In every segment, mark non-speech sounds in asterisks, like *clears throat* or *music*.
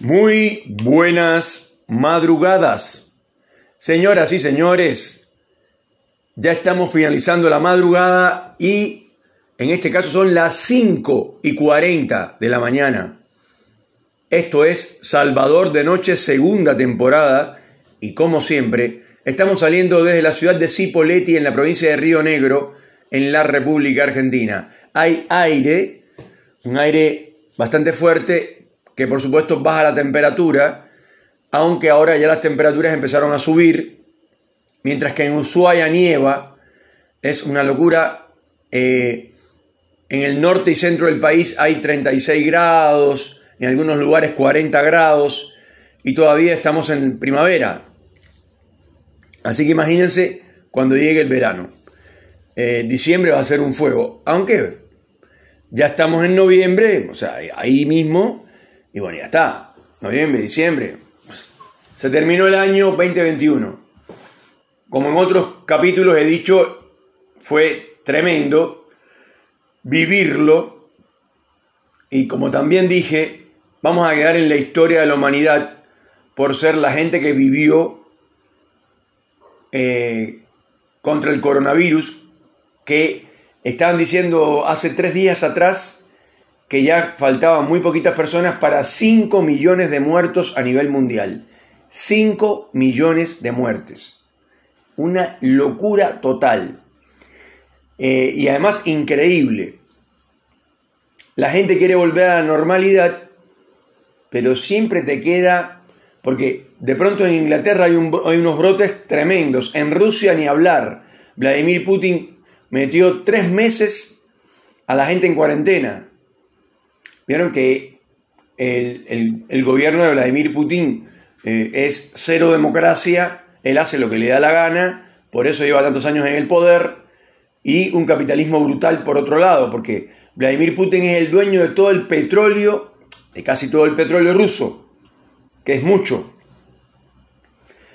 Muy buenas madrugadas. Señoras y señores, ya estamos finalizando la madrugada y en este caso son las 5 y 40 de la mañana. Esto es Salvador de Noche, segunda temporada y como siempre, estamos saliendo desde la ciudad de Cipolletti en la provincia de Río Negro, en la República Argentina. Hay aire, un aire bastante fuerte que por supuesto baja la temperatura, aunque ahora ya las temperaturas empezaron a subir, mientras que en Ushuaia nieva, es una locura. Eh, en el norte y centro del país hay 36 grados, en algunos lugares 40 grados, y todavía estamos en primavera. Así que imagínense cuando llegue el verano. Eh, diciembre va a ser un fuego, aunque ya estamos en noviembre, o sea, ahí mismo y bueno, ya está. Noviembre, diciembre. Se terminó el año 2021. Como en otros capítulos he dicho, fue tremendo vivirlo. Y como también dije, vamos a quedar en la historia de la humanidad por ser la gente que vivió eh, contra el coronavirus, que estaban diciendo hace tres días atrás que ya faltaban muy poquitas personas para 5 millones de muertos a nivel mundial. 5 millones de muertes. Una locura total. Eh, y además increíble. La gente quiere volver a la normalidad, pero siempre te queda, porque de pronto en Inglaterra hay, hay unos brotes tremendos, en Rusia ni hablar. Vladimir Putin metió tres meses a la gente en cuarentena. Vieron que el, gobierno de Vladimir Putin eh, es cero democracia, él hace lo que le da la gana, por eso lleva tantos años en el poder, y un capitalismo brutal por otro lado, porque Vladimir Putin es el dueño de todo el petróleo, de casi todo el petróleo ruso, que es mucho.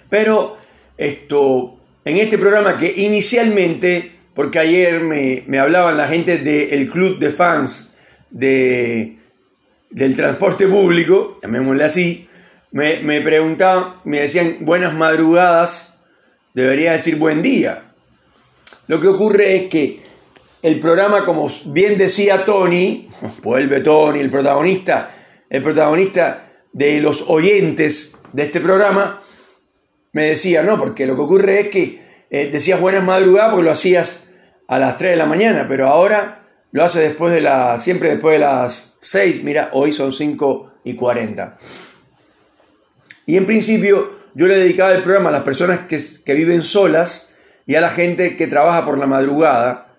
Pero esto, en este programa que inicialmente, porque ayer me, me hablaban la gente del club de fans de del transporte público, llamémosle así, me, me preguntaban, me decían buenas madrugadas, debería decir buen día. Lo que ocurre es que el programa, como bien decía Tony, *laughs* vuelve Tony, el protagonista, el protagonista de los oyentes de este programa, me decía, no, porque lo que ocurre es que eh, decías buenas madrugadas porque lo hacías a las 3 de la mañana, pero ahora lo hace después de la, siempre después de las 6, mira, hoy son 5 y 40. Y en principio yo le dedicaba el programa a las personas que, viven solas y a la gente que trabaja por la madrugada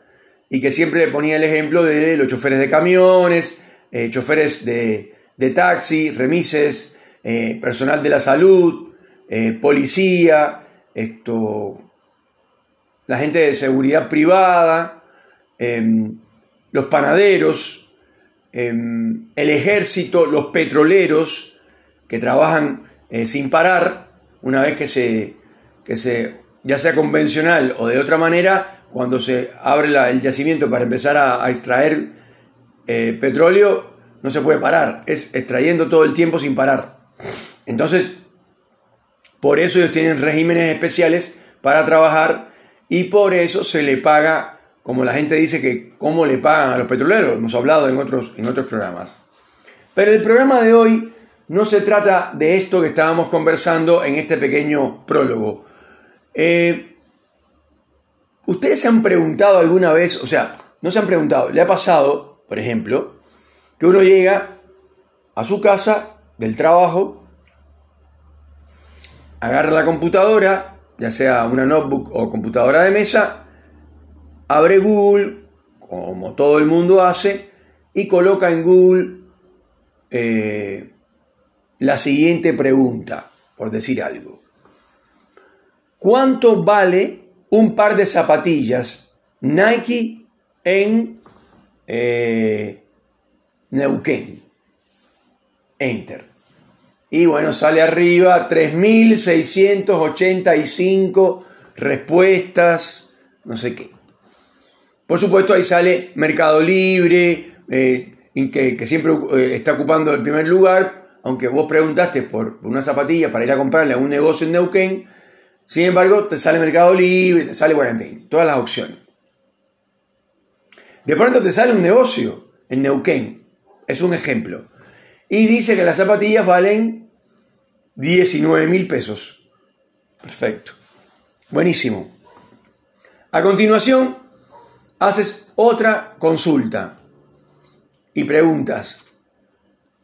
y que siempre ponía el ejemplo de los choferes de camiones, eh, choferes de, taxi, remises, eh, personal de la salud, eh, policía, esto, la gente de seguridad privada, em, los panaderos, em, el ejército, los petroleros que trabajan eh, sin parar, una vez que se, que se, ya sea convencional o de otra manera, cuando se abre el yacimiento para empezar a, extraer eh, petróleo, no se puede parar, es extrayendo todo el tiempo sin parar. Entonces, por eso ellos tienen regímenes especiales para trabajar y por eso se le paga como la gente dice que cómo le pagan a los petroleros, hemos hablado en otros, en otros programas. Pero el programa de hoy no se trata de esto que estábamos conversando en este pequeño prólogo. Eh, ¿Ustedes se han preguntado alguna vez, o sea, no se han preguntado, le ha pasado, por ejemplo, que uno llega a su casa del trabajo, agarra la computadora, ya sea una notebook o computadora de mesa, abre Google, como todo el mundo hace, y coloca en Google eh, la siguiente pregunta, por decir algo. ¿Cuánto vale un par de zapatillas Nike en eh, Neuquén? Enter. Y bueno, sale arriba 3.685 respuestas, no sé qué. Por supuesto, ahí sale Mercado Libre, eh, que, siempre eh, está ocupando el primer lugar, aunque vos preguntaste por una zapatilla para ir a comprarle a un negocio en Neuquén, sin embargo, te sale Mercado Libre, te sale, bueno, todas las opciones. De pronto te sale un negocio en Neuquén, es un ejemplo, y dice que las zapatillas valen 19 mil pesos. Perfecto. Buenísimo. A continuación, haces otra consulta y preguntas,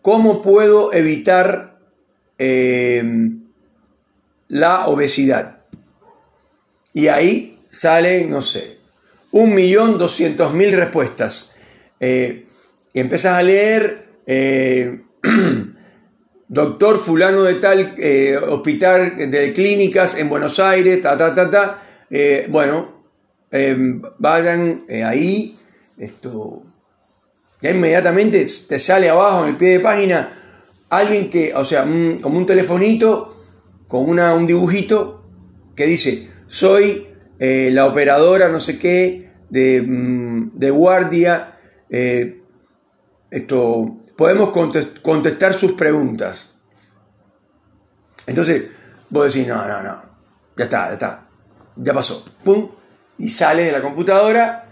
¿cómo puedo evitar eh, la obesidad? Y ahí salen, no sé, un millón doscientos mil respuestas. Eh, y empiezas a leer, eh, *clears throat* doctor fulano de tal, hospital de clínicas en Buenos Aires, ta, ta, ta, ta. bueno, vayan ahí, esto, ya inmediatamente te sale abajo en el pie de página alguien que, o sea, como un telefonito con una, un dibujito que dice, soy eh, la operadora no sé qué de, mm, guardia, eh, esto, podemos contestar sus preguntas. Entonces, vos decís, no, no, no, ya está, ya está, ya pasó, pum, y sales de la computadora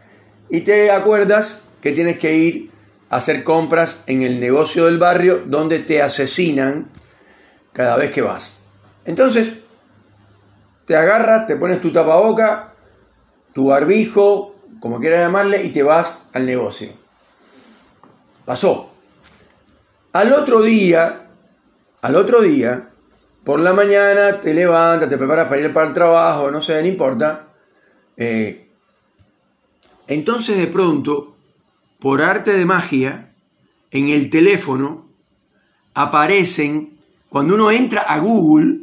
y te acuerdas que tienes que ir hacer compras en el negocio del barrio donde te asesinan cada vez que vas. Entonces, te agarras, te pones tu tapaboca, tu barbijo, como quieras llamarle, y te vas al negocio. Pasó. Al otro día, al otro día, por la mañana te levantas, te preparas para ir para el trabajo, no sé, no importa. Eh, entonces de pronto por arte de magia, en el teléfono aparecen, cuando uno entra a Google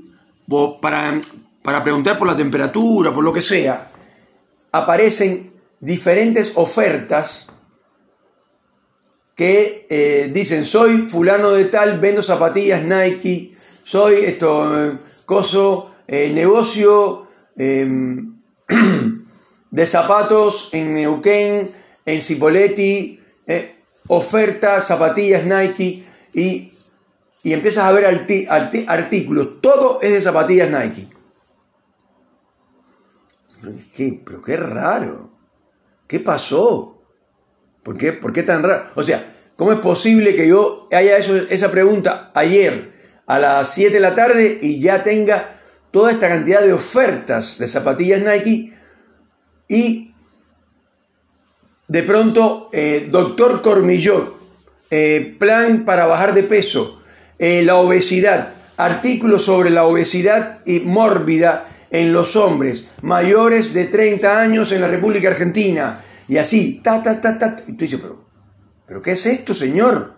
para, para preguntar por la temperatura, por lo que sea, aparecen diferentes ofertas que eh, dicen, soy fulano de tal, vendo zapatillas Nike, soy esto, eh, coso, negocio em, *clears throat* de zapatos en Neuquén, en Cipoletti, eh, ofertas, zapatillas Nike y, y empiezas a ver artículos. Todo es de zapatillas Nike. Pero qué, pero qué raro. ¿Qué pasó? ¿Por qué, ¿Por qué tan raro? O sea, ¿cómo es posible que yo haya hecho esa pregunta ayer a las 7 de la tarde y ya tenga toda esta cantidad de ofertas de zapatillas Nike y de pronto, eh, doctor Cormillot, eh, plan para bajar de peso, eh, la obesidad, artículos sobre la obesidad y mórbida en los hombres mayores de 30 años en la República Argentina. Y así, ta, ta, ta, ta. Y tú dices, pero, pero ¿qué es esto, señor?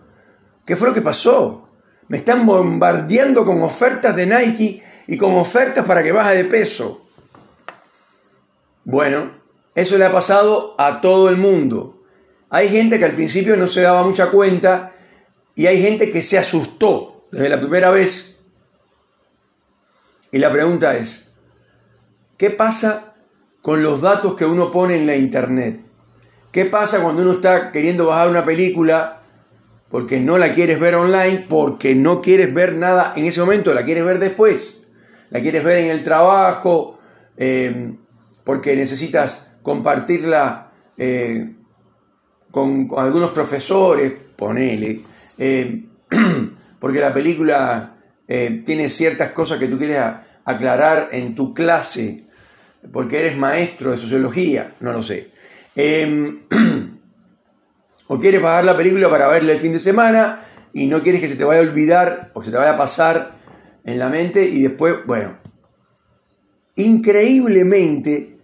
¿Qué fue lo que pasó? Me están bombardeando con ofertas de Nike y con ofertas para que baje de peso. Bueno, eso le ha pasado a todo el mundo. Hay gente que al principio no se daba mucha cuenta y hay gente que se asustó desde la primera vez. Y la pregunta es, ¿qué pasa con los datos que uno pone en la internet? ¿Qué pasa cuando uno está queriendo bajar una película porque no la quieres ver online, porque no quieres ver nada en ese momento, la quieres ver después? La quieres ver en el trabajo, eh, porque necesitas compartirla eh, con, algunos profesores, ponele, eh, *clears throat* porque la película eh, tiene ciertas cosas que tú quieres aclarar en tu clase, porque eres maestro de sociología, no lo sé. Em, *clears throat* o quieres pagar la película para verla el fin de semana y no quieres que se te vaya a olvidar o se te vaya a pasar en la mente y después, bueno, increíblemente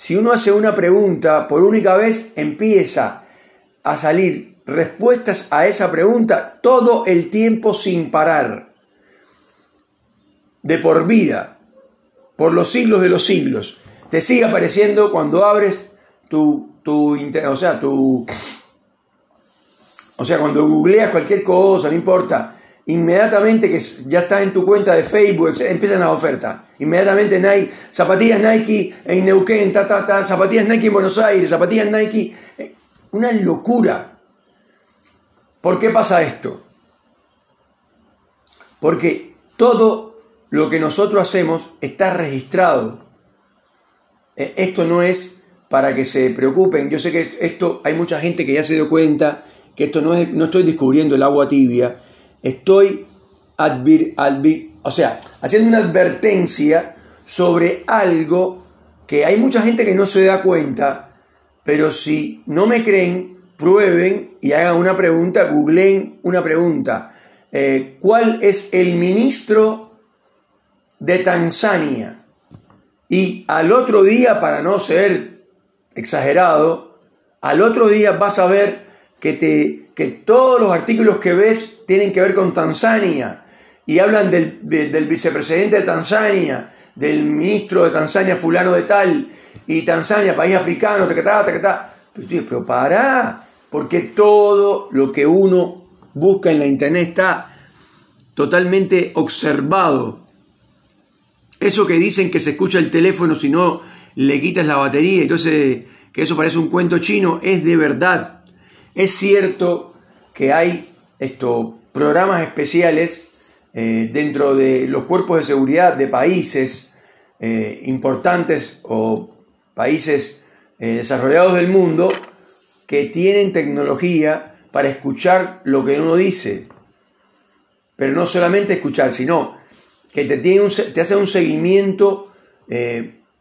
si uno hace una pregunta por única vez, empieza a salir respuestas a esa pregunta todo el tiempo sin parar. De por vida, por los siglos de los siglos. Te sigue apareciendo cuando abres tu, tu o sea, tu, o sea, cuando googleas cualquier cosa, no importa, inmediatamente que ya estás en tu cuenta de Facebook, empiezan las ofertas. Inmediatamente Nike, zapatillas Nike en Neuquén, ta, ta, zapatillas Nike en Buenos Aires, zapatillas Nike. Eh, una locura. ¿Por qué pasa esto? Porque todo lo que nosotros hacemos está registrado. Eh, esto no es para que se preocupen. Yo sé que esto hay mucha gente que ya se dio cuenta que esto no es, no estoy descubriendo el agua tibia, estoy o sea, haciendo una advertencia sobre algo que hay mucha gente que no se da cuenta, pero si no me creen, prueben y hagan una pregunta, googleen una pregunta. Eh, ¿Cuál es el ministro de Tanzania? Y al otro día, para no ser exagerado, al otro día vas a ver que, te, que todos los artículos que ves tienen que ver con Tanzania y hablan del, vicepresidente de Tanzania, del ministro de Tanzania fulano de tal, y Tanzania, país africano, te ta Pero, pero pará, porque todo lo que uno busca en la internet está totalmente observado. Eso que dicen que se escucha el teléfono si no le quitas la batería, entonces que eso parece un cuento chino, es de verdad. Es cierto que hay estos programas especiales eh, dentro de los cuerpos de seguridad de países eh, importantes o países eh, desarrollados del mundo que tienen tecnología para escuchar lo que uno dice. Pero no solamente escuchar, sino que te, tiene te hace un seguimiento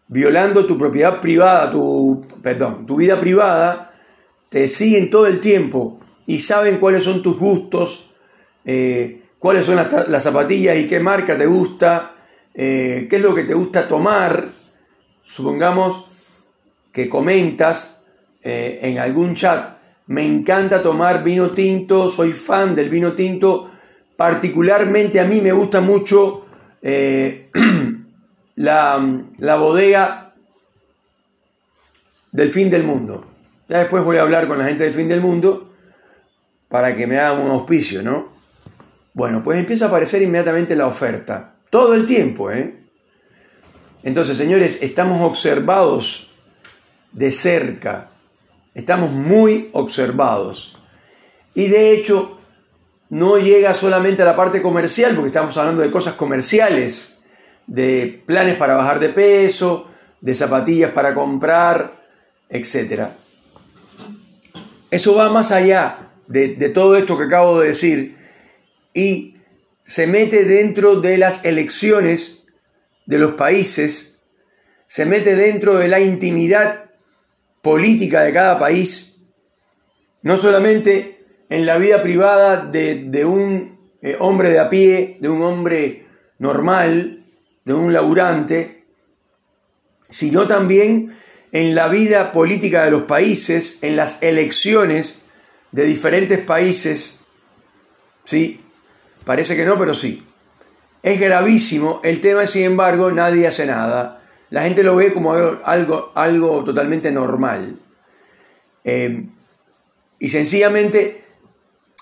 violando tu propiedad privada, tu, perdón, tu vida privada, te siguen todo el tiempo y saben cuáles son tus gustos, cuáles son las, zapatillas y qué marca te gusta, eh, qué es lo que te gusta tomar. Supongamos que comentas eh, en algún chat, me encanta tomar vino tinto, soy fan del vino tinto, particularmente a mí me gusta mucho eh, *clears throat* la, la bodega del fin del mundo. Ya después voy a hablar con la gente del fin del mundo para que me hagan un auspicio, ¿no? Bueno, pues empieza a aparecer inmediatamente la oferta. Todo el tiempo, ¿eh? Entonces, señores, estamos observados de cerca. Estamos muy observados. Y de hecho, no llega solamente a la parte comercial, porque estamos hablando de cosas comerciales, de planes para bajar de peso, de zapatillas para comprar, etc. Eso va más allá de, todo esto que acabo de decir y se mete dentro de las elecciones de los países, se mete dentro de la intimidad política de cada país, no solamente en la vida privada de, un eh, hombre de a pie, de un hombre normal, de un laburante, sino también en la vida política de los países, en las elecciones de diferentes países, ¿sí? Parece que no, pero sí. Es gravísimo. El tema, sin embargo, nadie hace nada. La gente lo ve como algo, algo, totalmente normal. Eh, y sencillamente,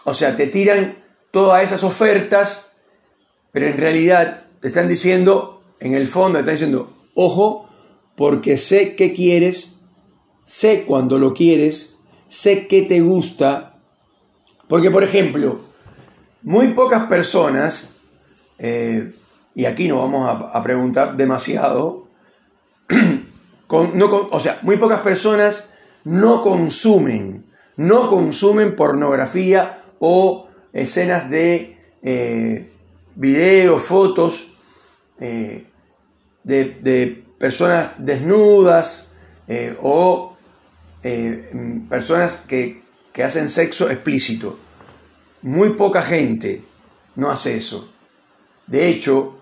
o sea, te tiran todas esas ofertas, pero en realidad te están diciendo, en el fondo, te están diciendo, ojo, porque sé qué quieres, sé cuándo lo quieres, sé qué te gusta. Porque, por ejemplo, muy pocas personas, eh, y aquí no vamos a, preguntar demasiado, *clears throat* o sea, muy pocas personas no consumen, no consumen pornografía o escenas de eh, videos, fotos eh, de, personas desnudas o personas que hacen sexo explícito. Muy poca gente no hace eso. De hecho,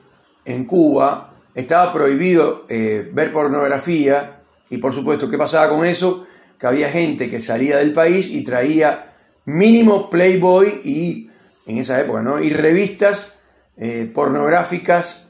en Cuba estaba prohibido eh, ver pornografía y por supuesto, ¿qué pasaba con eso? Que había gente que salía del país y traía mínimo Playboy y en esa época, ¿no? Y revistas eh, pornográficas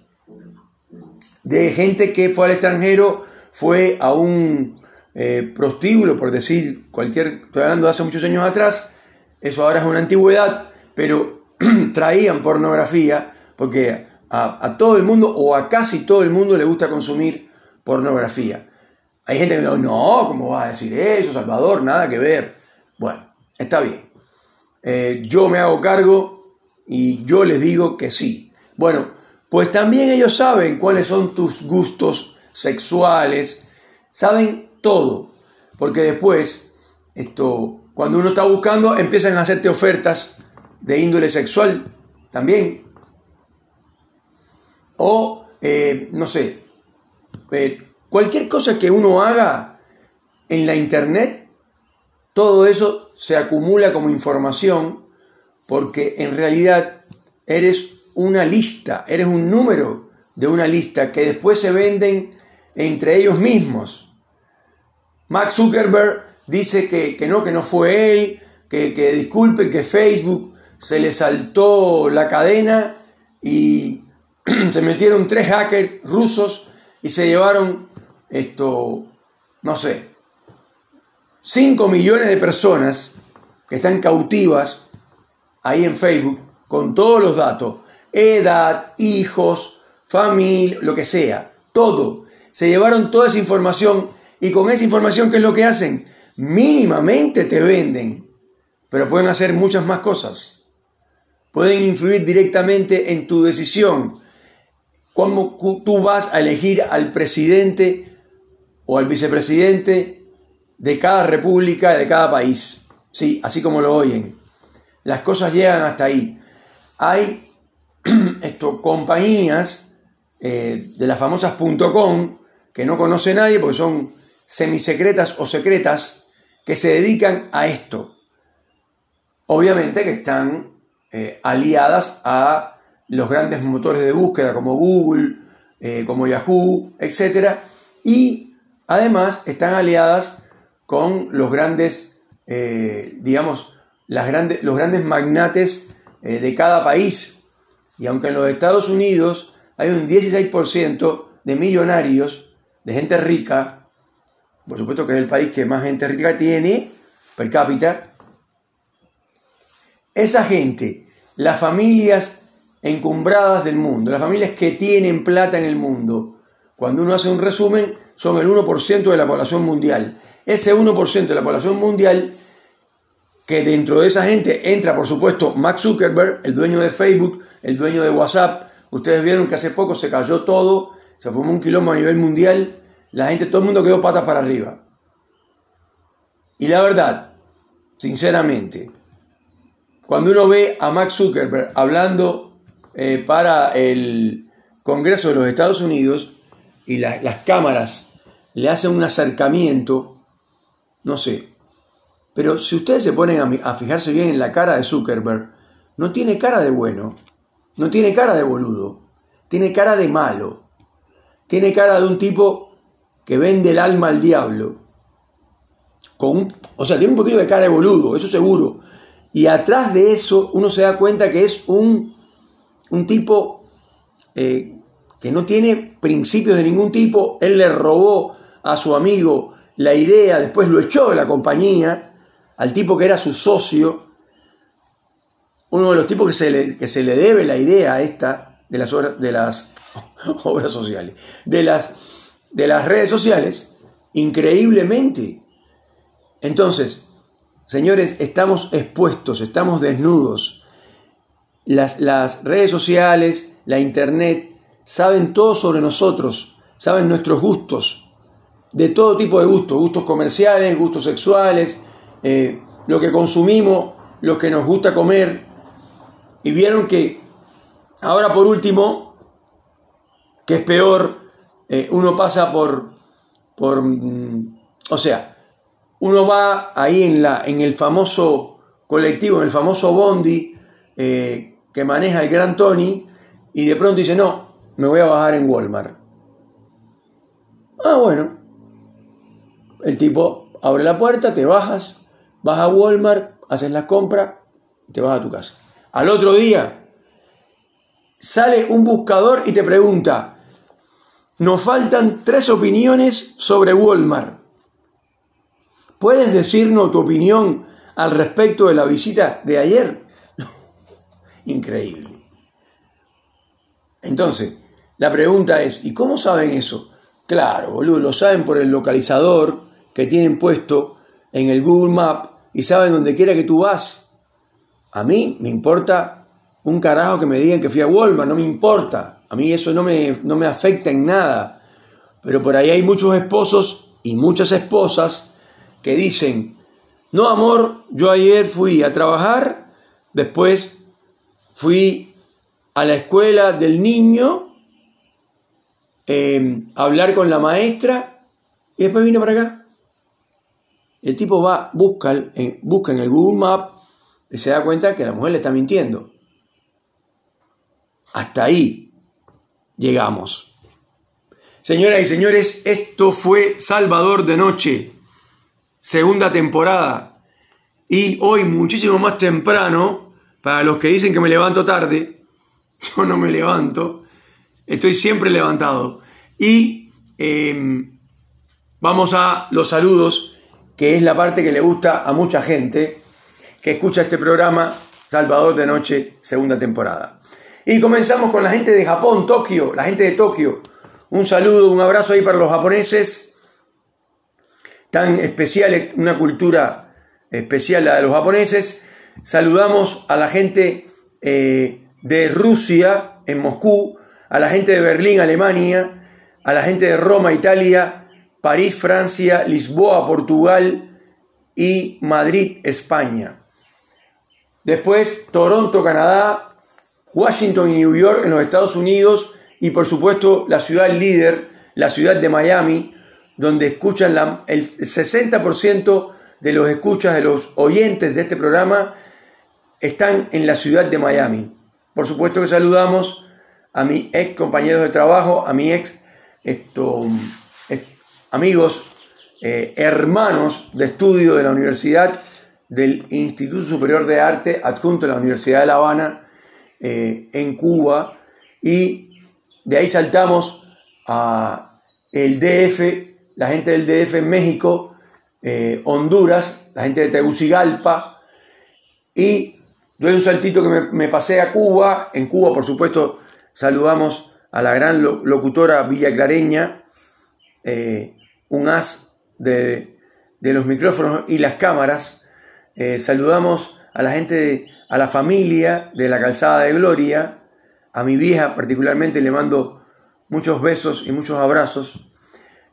de gente que fue al extranjero, fue a un eh, prostíbulo, por decir cualquier, estoy hablando de hace muchos años atrás, eso ahora es una antigüedad, pero *clears throat* traían pornografía porque a, todo el mundo o a casi todo el mundo le gusta consumir pornografía. Hay gente que me dice, no, ¿cómo vas a decir eso, Salvador? Nada que ver. Bueno, está bien. Eh, yo me hago cargo y yo les digo que sí. Bueno, pues también ellos saben cuáles son tus gustos sexuales, saben todo, porque después, esto, cuando uno está buscando, empiezan a hacerte ofertas de índole sexual también. O, eh, no sé, eh, cualquier cosa que uno haga en la internet, todo eso se acumula como información porque en realidad eres una lista, eres un número de una lista que después se venden entre ellos mismos. Max Zuckerberg dice que, no, que no fue él, que, que disculpen que Facebook se le saltó la cadena y *clears throat* se metieron tres hackers rusos y se llevaron esto, no sé, 5 millones de personas que están cautivas ahí en Facebook con todos los datos, edad, hijos, familia, lo que sea, todo. Se llevaron toda esa información y con esa información, ¿qué es lo que hacen? Mínimamente te venden, pero pueden hacer muchas más cosas. Pueden influir directamente en tu decisión. Cómo tú vas a elegir al presidente o al vicepresidente de cada república, de cada país. Sí, así como lo oyen. Las cosas llegan hasta ahí. Hay *clears throat* esto, compañías eh, de las famosas .com que no conoce nadie porque son semisecretas o secretas que se dedican a esto. Obviamente que están eh, aliadas a los grandes motores de búsqueda como Google, eh, como Yahoo, etc. Y además están aliadas con los grandes, digamos, las grandes, los grandes magnates de cada país. Y aunque en los Estados Unidos hay un 16% de millonarios, de gente rica, por supuesto que es el país que más gente rica tiene per cápita, esa gente, las familias encumbradas del mundo, las familias que tienen plata en el mundo, cuando uno hace un resumen, son el 1% de la población mundial. Ese 1% de la población mundial, que dentro de esa gente entra, por supuesto, Max Zuckerberg, el dueño de Facebook, el dueño de WhatsApp. Ustedes vieron que hace poco se cayó todo, se formó un quilombo a nivel mundial, la gente, todo el mundo quedó patas para arriba. Y la verdad, sinceramente, cuando uno ve a Max Zuckerberg hablando eh, para el Congreso de los Estados Unidos y las cámaras le hacen un acercamiento, no sé. Pero si ustedes se ponen a, a fijarse bien en la cara de Zuckerberg, no tiene cara de bueno, no tiene cara de boludo, tiene cara de malo, tiene cara de un tipo que vende el alma al diablo. Con o sea, tiene un poquito de cara de boludo, eso seguro. Y atrás de eso uno se da cuenta que es un, un tipo eh, que no tiene principios de ningún tipo. Él le robó a su amigo la idea, después lo echó de la compañía, al tipo que era su socio, uno de los tipos que se le, que se le debe la idea esta de las, obras, de las *laughs* obras sociales, de las, de las redes sociales, increíblemente. Entonces, señores, estamos expuestos, estamos desnudos. Las, las redes sociales, la internet, saben todo sobre nosotros, saben nuestros gustos, de todo tipo de gustos, gustos comerciales, gustos sexuales, eh, lo que consumimos, lo que nos gusta comer. Y vieron que ahora por último, que es peor, eh, uno pasa por, por, mm, o sea, uno va ahí en, la, en el famoso colectivo, en el famoso bondi eh, que maneja el gran Tony, y de pronto dice, no, me voy a bajar en Walmart. Ah, bueno, el tipo abre la puerta, te bajas, vas a Walmart, haces la compra y te vas a tu casa. Al otro día sale un buscador y te pregunta, nos faltan tres opiniones sobre Walmart. ¿Puedes decirnos tu opinión al respecto de la visita de ayer? *laughs* Increíble. Entonces, la pregunta es, ¿y cómo saben eso? Claro, boludo, lo saben por el localizador que tienen puesto en el Google Map y saben donde quiera que tú vas. A mí me importa un carajo que me digan que fui a Walmart, no me importa. A mí eso no me, no me afecta en nada. Pero por ahí hay muchos esposos y muchas esposas que dicen, no amor, yo ayer fui a trabajar, después fui a la escuela del niño eh, a hablar con la maestra y después vine para acá. El tipo va, busca, en, busca en el Google Map y se da cuenta que la mujer le está mintiendo. Hasta ahí llegamos. Señoras y señores, esto fue Salvador de Noche, segunda temporada. Y hoy muchísimo más temprano, para los que dicen que me levanto tarde, *laughs* yo no me levanto, estoy siempre levantado. Y em, vamos a los saludos, que es la parte que le gusta a mucha gente que escucha este programa, Salvador de Noche, segunda temporada. Y comenzamos con la gente de Japón, Tokio, la gente de Tokio. Un saludo, un abrazo ahí para los japoneses. Tan especial, una cultura especial la de los japoneses. Saludamos a la gente eh, de Rusia, en Moscú, a la gente de Berlín, Alemania, a la gente de Roma, Italia, París, Francia, Lisboa, Portugal y Madrid, España. Después Toronto, Canadá, Washington y New York en los Estados Unidos y por supuesto la ciudad líder, la ciudad de Miami, donde escuchan la, el 60% de los escuchas, de los oyentes de este programa, están en la ciudad de Miami. Por supuesto que saludamos a mi ex compañeros de trabajo, a mi ex esto, amigos, eh, hermanos de estudio de la Universidad del Instituto Superior de Arte adjunto a la Universidad de La Habana, eh, en Cuba y de ahí saltamos a el DF, la gente del DF en México, eh, Honduras, la gente de Tegucigalpa y doy un saltito que me, pasé a Cuba, en Cuba por supuesto saludamos a la gran locutora villaclareña, eh, un as de, los micrófonos y las cámaras, saludamos a la gente de a la familia de la Calzada de Gloria, a mi vieja particularmente le mando muchos besos y muchos abrazos,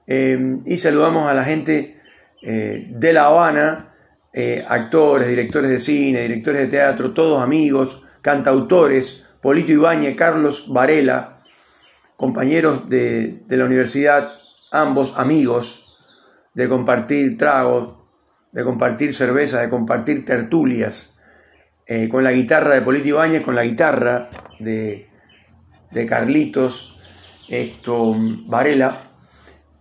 eh, y saludamos a la gente eh, de La Habana, eh, actores, directores de cine, directores de teatro, todos amigos, cantautores, Polito Ibáñez, Carlos Varela, compañeros de, de la universidad, ambos amigos, de compartir tragos, de compartir cerveza, de compartir tertulias. Eh, con la guitarra de Polito Ibáñez, con la guitarra de, de Carlitos esto, Varela,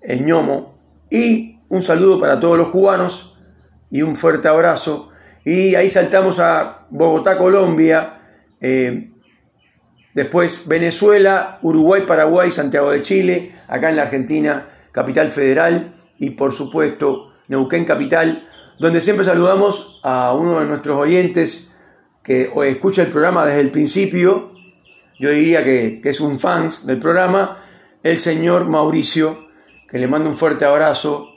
el ñomo, y un saludo para todos los cubanos y un fuerte abrazo. Y ahí saltamos a Bogotá, Colombia, eh, después Venezuela, Uruguay, Paraguay, Santiago de Chile, acá en la Argentina, Capital Federal y por supuesto Neuquén Capital, donde siempre saludamos a uno de nuestros oyentes, que escucha el programa desde el principio, yo diría que, es un fan del programa, el señor Mauricio, que le mando un fuerte abrazo.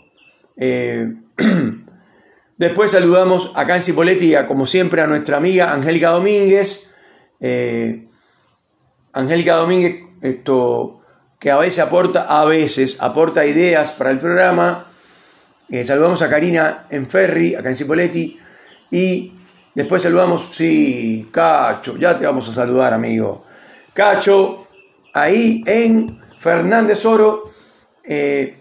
Eh, *clears throat* después saludamos acá en Cipoletti, como siempre, a nuestra amiga Angélica Domínguez. Eh, Angélica Domínguez, esto, que a veces aporta, a veces aporta ideas para el programa. Eh, saludamos a Karina en Ferry, acá en Cipoletti. Y Después saludamos, sí, Cacho, ya te vamos a saludar, amigo. Cacho, ahí en Fernández Oro. Eh,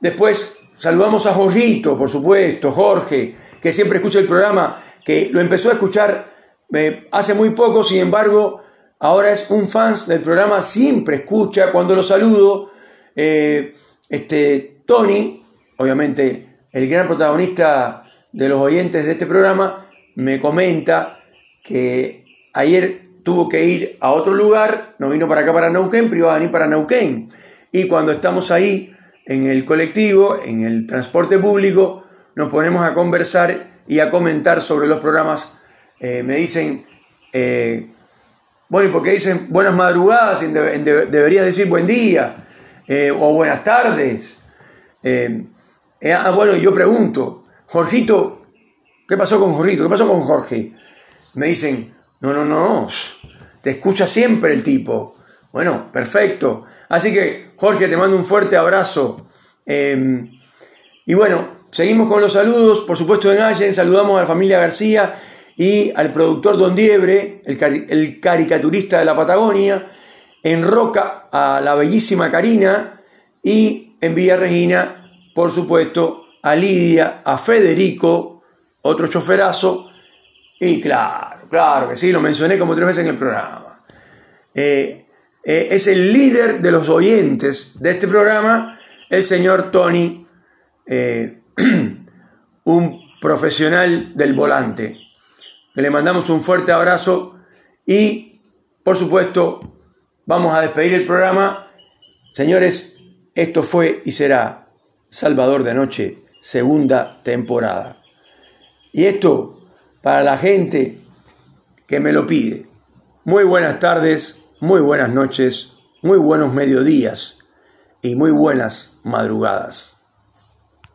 después saludamos a Jorgito, por supuesto, Jorge, que siempre escucha el programa, que lo empezó a escuchar eh, hace muy poco, sin embargo, ahora es un fan del programa, siempre escucha cuando lo saludo. Eh, este, Tony, obviamente el gran protagonista de los oyentes de este programa, me comenta que ayer tuvo que ir a otro lugar, no vino para acá para Neuquén, pero iba a venir para Neuquén. Y cuando estamos ahí en el colectivo, en el transporte público, nos ponemos a conversar y a comentar sobre los programas. Eh, me dicen, eh, bueno, ¿y por qué dicen buenas madrugadas? deberías decir buen día eh, o buenas tardes. ah, bueno, yo pregunto, Jorgito, ¿Qué pasó con Jorgito? ¿Qué pasó con Jorge? Me dicen, no, no, no, te escucha siempre el tipo. Bueno, perfecto. Así que, Jorge, te mando un fuerte abrazo. Em, y bueno, seguimos con los saludos, por supuesto en Allen, saludamos a la familia García y al productor Don Diebre, el, caricaturista de la Patagonia, en Roca a la bellísima Karina y en Villa Regina, por supuesto, a Lidia, a Federico, otro choferazo, y claro, claro que sí, lo mencioné como tres veces en el programa. Eh, eh, es el líder de los oyentes de este programa, el señor Tony, eh, *clears throat* un profesional del volante. Le mandamos un fuerte abrazo y, por supuesto, vamos a despedir el programa. Señores, esto fue y será Salvador de Noche, segunda temporada. Y esto para la gente que me lo pide. Muy buenas tardes, muy buenas noches, muy buenos mediodías y muy buenas madrugadas.